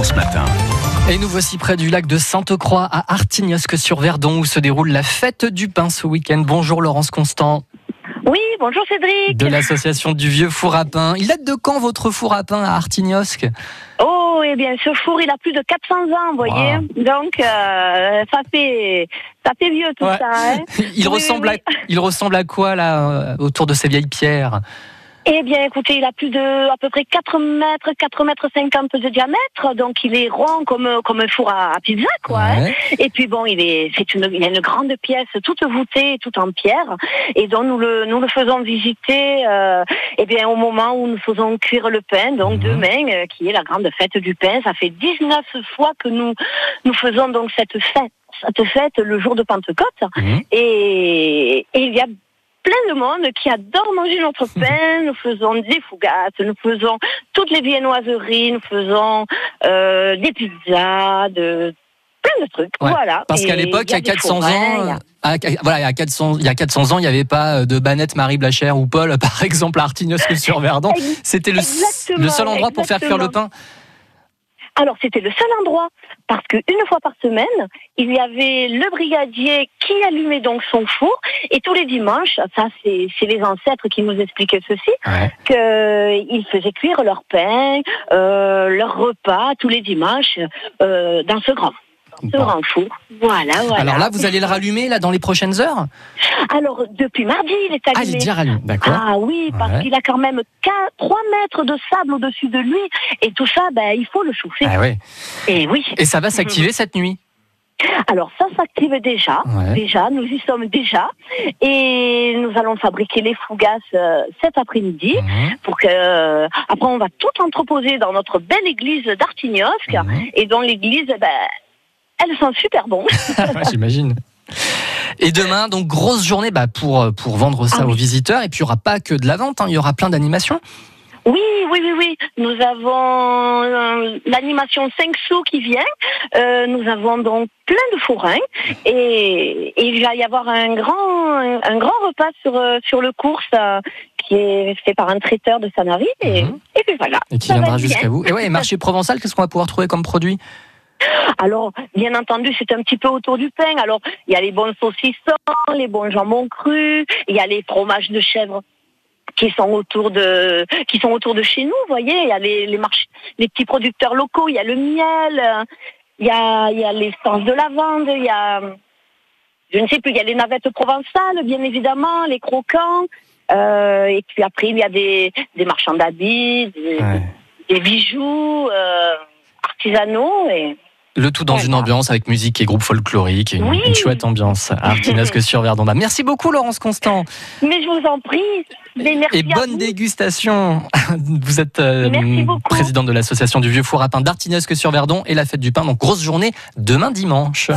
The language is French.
France Matin. Et nous voici près du lac de Sainte-Croix à Artignosque-sur-Verdon où se déroule la fête du pain ce week-end. Bonjour Laurence Constant. Oui, bonjour Cédric. De l'association du vieux four à pain. Il date de quand votre four à pain à Artignosque Oh, eh bien, ce four, il a plus de 400 ans, vous voyez. Donc, euh, ça fait, ça fait vieux tout ça. Hein il ressemble à, il ressemble à quoi là euh, autour de ces vieilles pierres? Eh bien, écoutez, il a plus de à peu près 4 mètres, 4 mètres 50 de diamètre, donc il est rond comme comme un four à, pizza, quoi. Hein. Et puis bon, il est, c'est une, il a une grande pièce, toute voûtée, toute en pierre, et donc nous le, nous le faisons visiter, euh, eh bien, au moment où nous faisons cuire le pain, donc mhm. demain, euh, qui est la grande fête du pain. Ça fait 19 fois que nous nous faisons donc cette fête, cette fête le jour de Pentecôte, mhm. et, et il y a plein de monde qui adore manger notre pain. Nous faisons des fougasses, nous faisons toutes les viennoiseries, nous faisons euh, des pizzas, de plein de trucs. Voilà. Parce qu'à l'époque, il y a 400 ans, voilà, il y a 400, il y a 400 ans, il n'y avait pas de Banette, Marie Blachère ou Paul, par exemple, à Artignosque-sur-Verdon. C'était le, le, seul endroit pour faire cuire le pain. Alors c'était le seul endroit parce qu'une fois par semaine, il y avait le brigadier qui allumait donc son four et tous les dimanches, ça c'est les ancêtres qui nous expliquaient ceci, qu'ils faisaient cuire leur pain, euh, leur repas tous les dimanches euh, dans ce grand four. Voilà, voilà. Alors là, vous allez le rallumer là dans les prochaines heures? Alors depuis mardi, il est allumé. Ah, il est déjà rallumé, d'accord. Ah oui, parce qu'il a quand même 3 mètres de sable au-dessus de lui et tout ça, ben, il faut le chauffer. Ah. Et oui. Et ça va s'activer cette nuit? Alors ça s'active déjà, déjà, nous y sommes déjà, et nous allons fabriquer les fougasses euh, cet après-midi mhm. pour que euh, après on va tout entreposer dans notre belle église d'Artignosque mhm. et dans l'église, ben, elles sont super bonnes. J'imagine. Et demain, donc grosse journée bah, pour, pour vendre ça ah aux visiteurs. Et puis il n'y aura pas que de la vente, hein. il y aura plein d'animations. Oui, oui, oui, oui. Nous avons euh, l'animation 5 sous qui vient. Euh, nous avons donc plein de forains et, il va y avoir un grand, un, grand repas sur, euh, sur le cours qui est fait par un traiteur de Sanary. Et, mhm. et puis voilà. Et qui viendra jusqu'à vous. Et ouais, marché provençal, qu'est-ce qu'on va pouvoir trouver comme produit? Alors, bien entendu, c'est un petit peu autour du pain. Alors, il y a les bons saucissons, les bons jambons crus, il y a les fromages de chèvre qui sont autour de qui sont autour de chez nous, vous voyez, il y a les les, marchés, les petits producteurs locaux, il y a le miel, il y a il y a l'essence de lavande, il y a je ne sais plus, il y a les navettes provençales, bien évidemment, les croquants, euh, et puis après il y a des, des marchands d'habits, des, bijoux euh, artisanaux et le tout dans une ambiance avec musique et groupe folklorique, une, une chouette ambiance à Artinesque sur Verdon. Bah, merci beaucoup Laurence Constant. Mais je vous en prie. et bonne dégustation. Vous êtes euh, présidente de l'association du Vieux Four à Pain d'Artinesque sur Verdon et la fête du pain. Donc grosse journée demain dimanche.